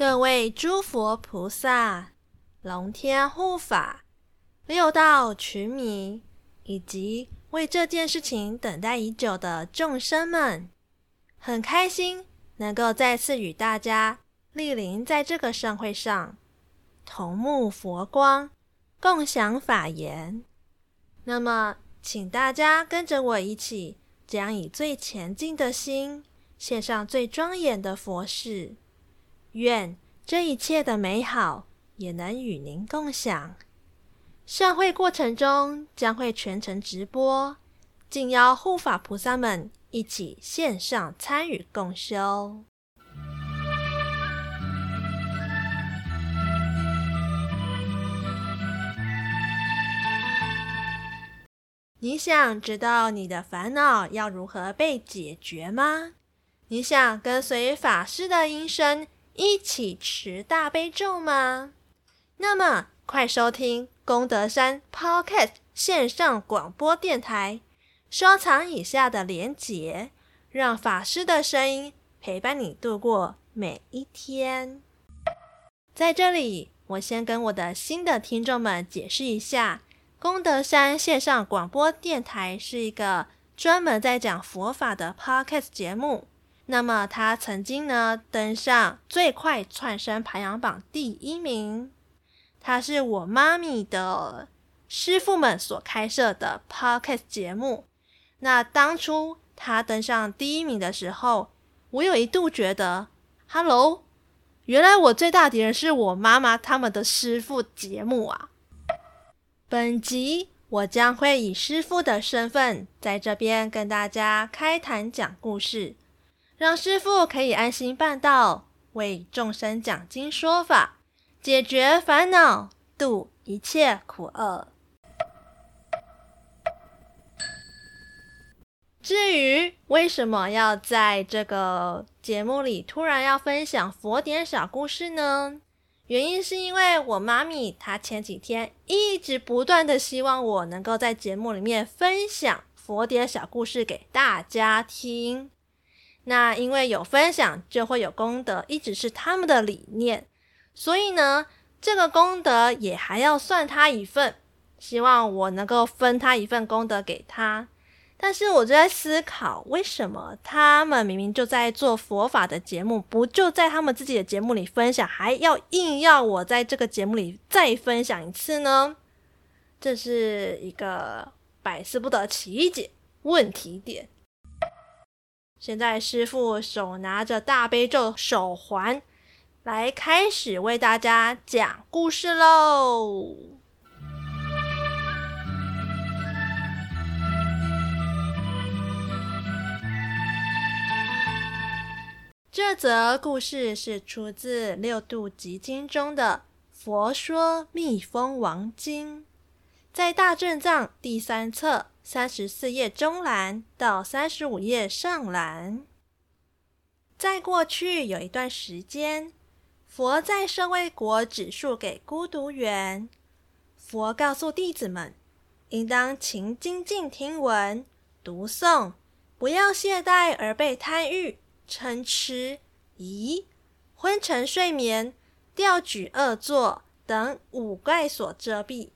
各位诸佛菩萨、龙天护法、六道群迷，以及为这件事情等待已久的众生们，很开心能够再次与大家莅临在这个盛会上，同沐佛光，共享法言。那么，请大家跟着我一起，将以最虔敬的心，献上最庄严的佛事。愿这一切的美好也能与您共享。盛会过程中将会全程直播，敬邀护法菩萨们一起线上参与共修。你想知道你的烦恼要如何被解决吗？你想跟随法师的音声，一起持大悲咒吗？那么快收听功德山 Podcast 线上广播电台，收藏以下的连结，让法师的声音陪伴你度过每一天。在这里，我先跟我的新的听众们解释一下，功德山线上广播电台是一个专门在讲佛法的 Podcast 节目。那么他曾经呢登上最快窜升排行榜第一名，他是我妈咪的师傅们所开设的 Podcast 节目。那当初他登上第一名的时候，我有一度觉得，Hello，原来我最大敌人是我妈妈他们的师傅节目啊。本集我将会以师傅的身份在这边跟大家开坛讲故事。让师父可以安心办道，为众生讲经说法，解决烦恼，度一切苦厄。至于为什么要在这个节目里突然要分享佛典小故事呢？原因是因为我妈咪她前几天一直不断的希望我能够在节目里面分享佛典小故事给大家听。那因为有分享就会有功德，一直是他们的理念，所以呢，这个功德也还要算他一份，希望我能够分他一份功德给他。但是我就在思考，为什么他们明明就在做佛法的节目，不就在他们自己的节目里分享，还要硬要我在这个节目里再分享一次呢？这是一个百思不得其解问题点。现在师傅手拿着大悲咒手环，来开始为大家讲故事喽。这则故事是出自《六度集经》中的《佛说密封王经》，在大正藏第三册。三十四页中栏到三十五页上栏。在过去有一段时间，佛在舍卫国指述给孤独园。佛告诉弟子们，应当勤精进听闻、读诵，不要懈怠而被贪欲、嗔痴、疑、昏沉睡眠、调举恶作等五怪所遮蔽。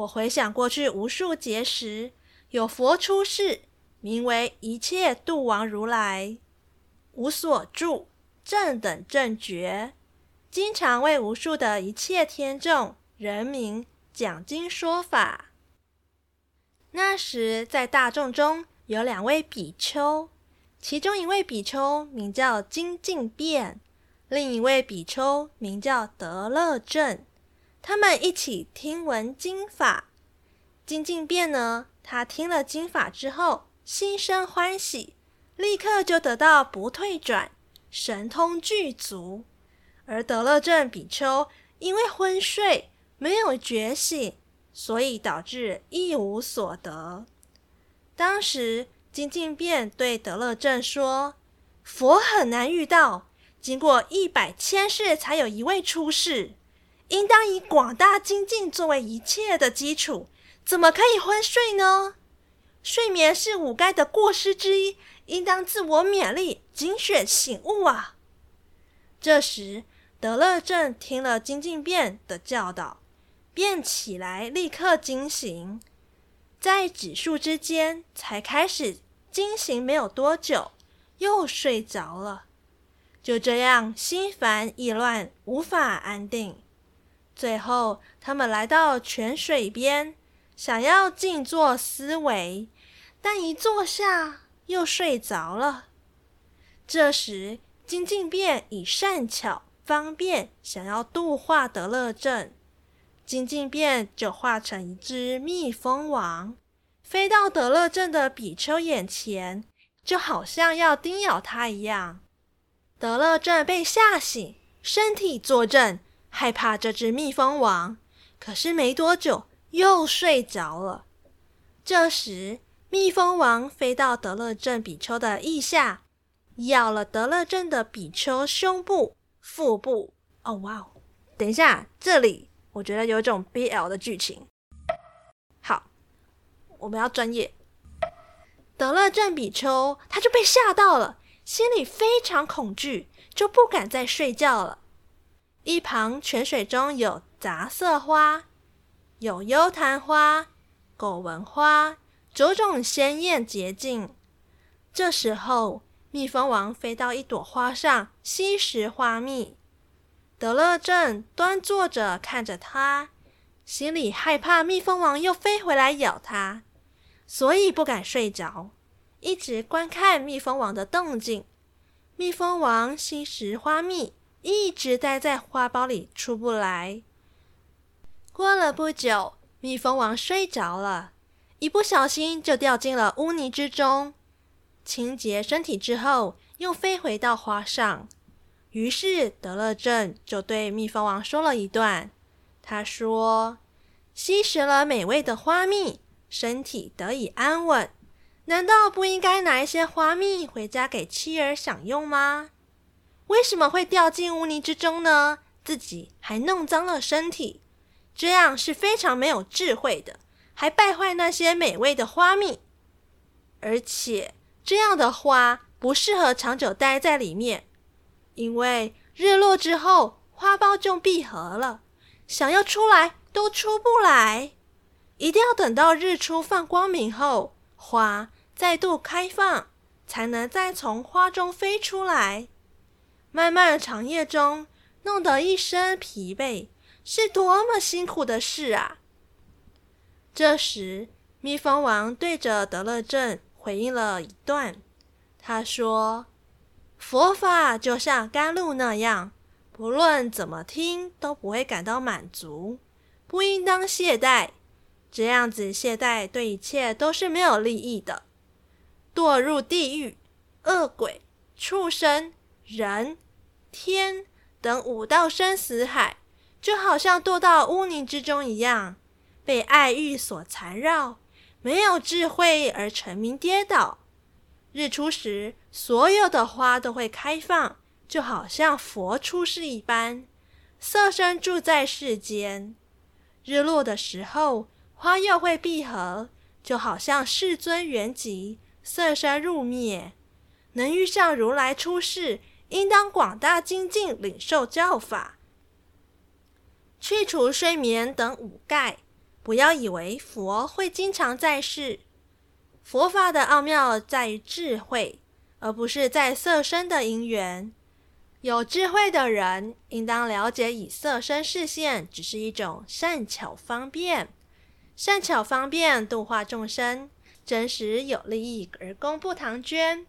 我回想过去无数劫时。有佛出世，名为一切度王如来，无所住，正等正觉，经常为无数的一切天众人民讲经说法。那时在大众中有两位比丘，其中一位比丘名叫精进变，另一位比丘名叫得乐正，他们一起听闻经法。精进变呢，他听了经法之后，心生欢喜，立刻就得到不退转，神通具足；而得乐正比丘因为昏睡，没有觉醒，所以导致一无所得。当时精进变对得乐正说：“佛很难遇到，经过一百千世才有一位出世，应当以广大精进作为一切的基础。”怎么可以昏睡呢？睡眠是五盖的过失之一，应当自我勉励，警觉醒悟啊！这时，得乐正听了精进变的教导，便起来立刻惊醒，在指数之间才开始经行，没有多久又睡着了。就这样心烦意乱，无法安定。最后，他们来到泉水边，想要静坐思维，但一坐下又睡着了。这时，精进辩以善巧方便想要度化得乐正，精进辩就化成一只蜜蜂王，飞到得乐正的比丘眼前，就好像要叮咬他一样。得乐正被吓醒，身体坐正。害怕这只蜜蜂王，可是没多久又睡着了。这时，蜜蜂王飞到德乐正比丘的腋下，咬了德乐正的比丘胸部、腹部。哦，哇哦！等一下，这里我觉得有种 BL 的剧情。好，我们要专业。德乐正比丘他就被吓到了，心里非常恐惧，就不敢再睡觉了。一旁泉水中有杂色花，有幽昙花、狗纹花，种种鲜艳洁净。这时候，蜜蜂王飞到一朵花上吸食花蜜，得乐正端坐着看着他，心里害怕蜜蜂王又飞回来咬他，所以不敢睡着，一直观看蜜蜂王的动静。蜜蜂王吸食花蜜。一直待在花苞里出不来。过了不久，蜜蜂王睡着了，一不小心就掉进了污泥之中。清洁身体之后，又飞回到花上。于是得乐正就对蜜蜂王说了一段。他说：“吸食了美味的花蜜，身体得以安稳，难道不应该拿一些花蜜回家给妻儿享用吗？”为什么会掉进污泥之中呢？自己还弄脏了身体，这样是非常没有智慧的，还败坏那些美味的花蜜。而且这样的花不适合长久待在里面，因为日落之后花苞就闭合了，想要出来都出不来。一定要等到日出放光明后，花再度开放，才能再从花中飞出来。漫漫长夜中，弄得一身疲惫，是多么辛苦的事啊！这时，蜜蜂王对着得乐正回应了一段。他说：“佛法就像甘露那样，不论怎么听都不会感到满足，不应当懈怠。这样子懈怠对一切都是没有利益的。堕入地狱、恶鬼、畜生。”人、天等五道生死海，就好像堕到污泥之中一样，被爱欲所缠绕，没有智慧而沉迷跌倒。日出时，所有的花都会开放，就好像佛出世一般，色身住在世间。日落的时候，花又会闭合，就好像世尊圆寂，色身入灭。能遇上如来出世。应当广大精进，领受教法，去除睡眠等五盖。不要以为佛会经常在世，佛法的奥妙在于智慧，而不是在色身的因缘。有智慧的人应当了解，以色身示现只是一种善巧方便，善巧方便度化众生，真实有利益而公布唐捐。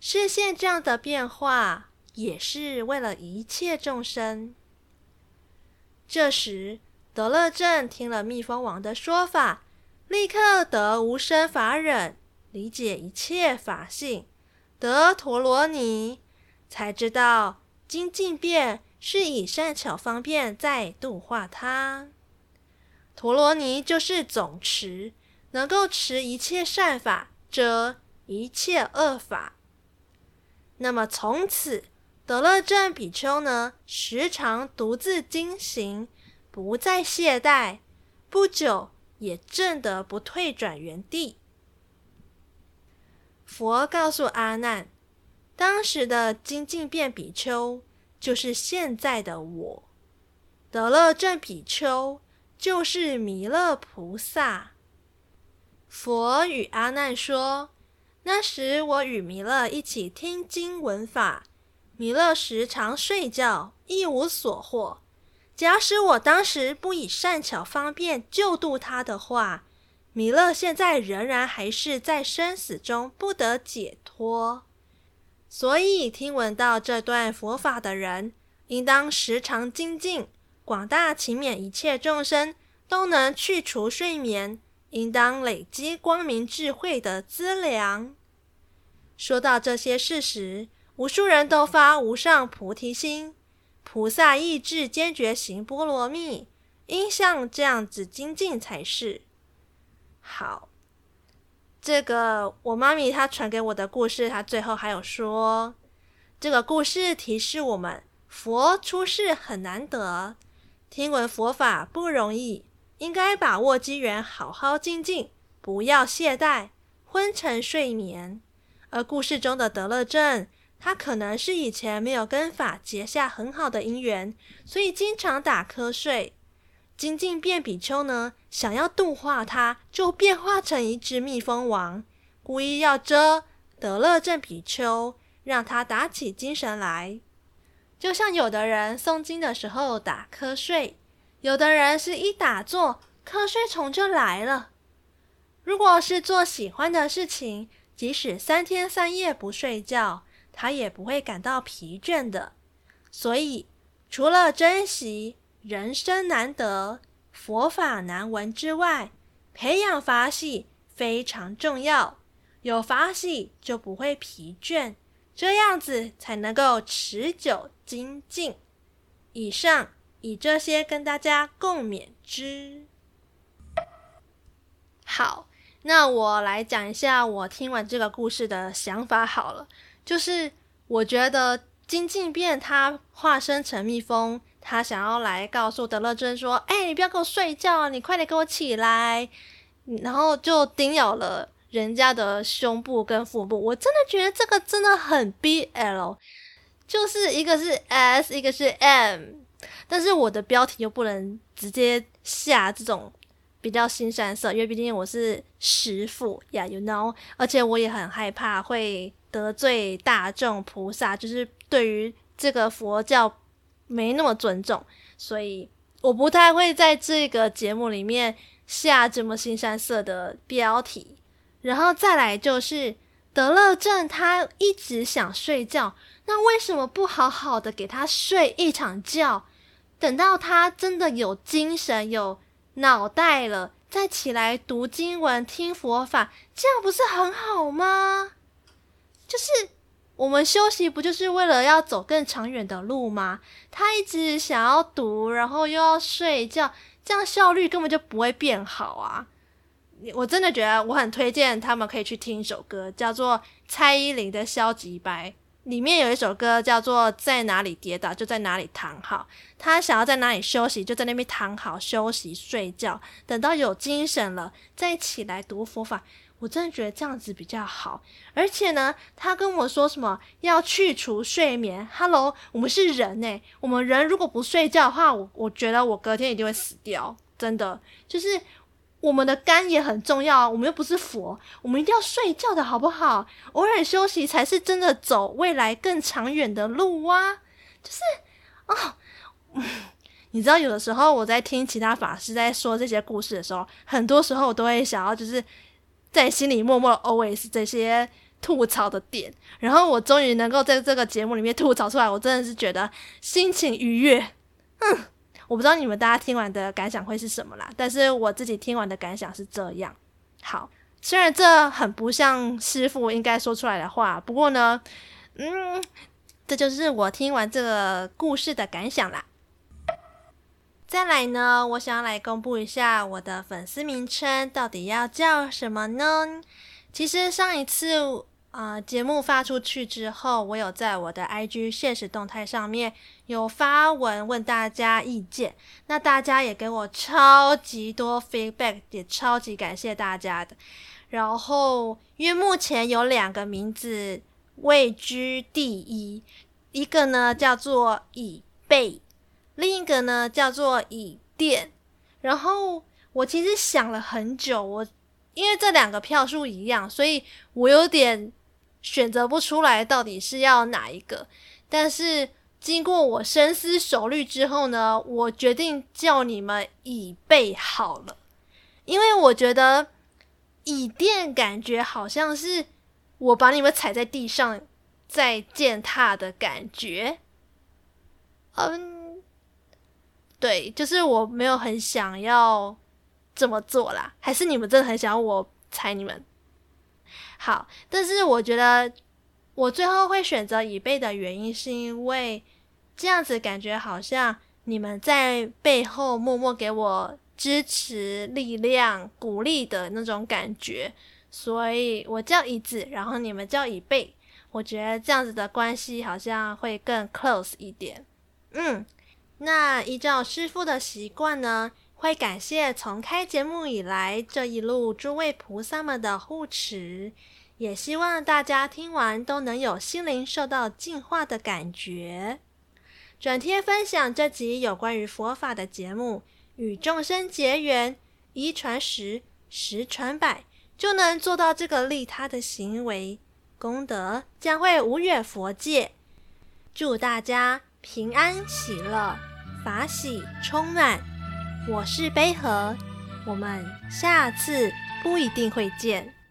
示现这样的变化，也是为了一切众生。这时，德乐正听了蜜蜂王的说法，立刻得无生法忍，理解一切法性，得陀罗尼，才知道精进变是以善巧方便在度化他。陀罗尼就是总持，能够持一切善法，遮一切恶法。那么从此，得乐正比丘呢，时常独自经行，不再懈怠，不久也证得不退转原地。佛告诉阿难，当时的精进变比丘就是现在的我。得乐正比丘就是弥勒菩萨。佛与阿难说：“那时我与弥勒一起听经闻法，弥勒时常睡觉，一无所获。假使我当时不以善巧方便救度他的话，弥勒现在仍然还是在生死中不得解脱。所以听闻到这段佛法的人，应当时常精进。”广大勤勉一切众生都能去除睡眠，应当累积光明智慧的资粮。说到这些事时，无数人都发无上菩提心，菩萨意志坚决行波罗蜜，应像这样子精进才是。好，这个我妈咪她传给我的故事，她最后还有说，这个故事提示我们，佛出世很难得。听闻佛法不容易，应该把握机缘，好好精进，不要懈怠，昏沉睡眠。而故事中的得乐正，他可能是以前没有跟法结下很好的因缘，所以经常打瞌睡。精进变比丘呢，想要度化他，就变化成一只蜜蜂王，故意要蛰得乐正比丘，让他打起精神来。就像有的人诵经的时候打瞌睡，有的人是一打坐，瞌睡虫就来了。如果是做喜欢的事情，即使三天三夜不睡觉，他也不会感到疲倦的。所以，除了珍惜人生难得、佛法难闻之外，培养法喜非常重要。有法喜就不会疲倦。这样子才能够持久精进。以上以这些跟大家共勉之。好，那我来讲一下我听完这个故事的想法好了。就是我觉得金靖变他化身成蜜蜂，他想要来告诉德乐正说：“哎，你不要给我睡觉，你快点给我起来。”然后就叮咬了。人家的胸部跟腹部，我真的觉得这个真的很 BL，就是一个是 S，一个是 M，但是我的标题又不能直接下这种比较腥膻色，因为毕竟我是师父呀，yeah，you know，而且我也很害怕会得罪大众菩萨，就是对于这个佛教没那么尊重，所以我不太会在这个节目里面下这么腥膻色的标题。然后再来就是得乐正，他一直想睡觉，那为什么不好好的给他睡一场觉，等到他真的有精神、有脑袋了，再起来读经文、听佛法，这样不是很好吗？就是我们休息不就是为了要走更长远的路吗？他一直想要读，然后又要睡觉，这样效率根本就不会变好啊。我真的觉得我很推荐他们可以去听一首歌，叫做蔡依林的《消极白》，里面有一首歌叫做“在哪里跌倒就在哪里躺好”。他想要在哪里休息，就在那边躺好休息睡觉，等到有精神了再起来读佛法。我真的觉得这样子比较好。而且呢，他跟我说什么要去除睡眠。Hello，我们是人诶，我们人如果不睡觉的话，我我觉得我隔天一定会死掉。真的就是。我们的肝也很重要，我们又不是佛，我们一定要睡觉的好不好？偶尔休息才是真的走未来更长远的路啊！就是哦，你知道，有的时候我在听其他法师在说这些故事的时候，很多时候我都会想要就是在心里默默 OS 这些吐槽的点，然后我终于能够在这个节目里面吐槽出来，我真的是觉得心情愉悦，嗯。我不知道你们大家听完的感想会是什么啦，但是我自己听完的感想是这样。好，虽然这很不像师傅应该说出来的话，不过呢，嗯，这就是我听完这个故事的感想啦。再来呢，我想要来公布一下我的粉丝名称到底要叫什么呢？其实上一次。啊、节目发出去之后，我有在我的 IG 现实动态上面有发文问大家意见，那大家也给我超级多 feedback，也超级感谢大家的。然后，因为目前有两个名字位居第一，一个呢叫做以备，另一个呢叫做以电。然后我其实想了很久，我因为这两个票数一样，所以我有点选择不出来到底是要哪一个。但是经过我深思熟虑之后呢，我决定叫你们椅背好了，因为我觉得椅垫感觉好像是我把你们踩在地上再践踏的感觉。嗯，对，就是我没有很想要这么做啦，还是你们真的很想要我踩你们？好，但是我觉得。我最后会选择以备的原因，是因为这样子感觉好像你们在背后默默给我支持、力量、鼓励的那种感觉，所以我叫椅子，然后你们叫椅背，我觉得这样子的关系好像会更 close 一点。嗯，那依照师傅的习惯呢，会感谢从开节目以来这一路诸位菩萨们的护持。也希望大家听完都能有心灵受到净化的感觉。转贴分享这集有关于佛法的节目，与众生结缘，一传十，十传百，就能做到这个利他的行为，功德将会无远佛界。祝大家平安喜乐，法喜充满。我是杯盒，我们下次不一定会见。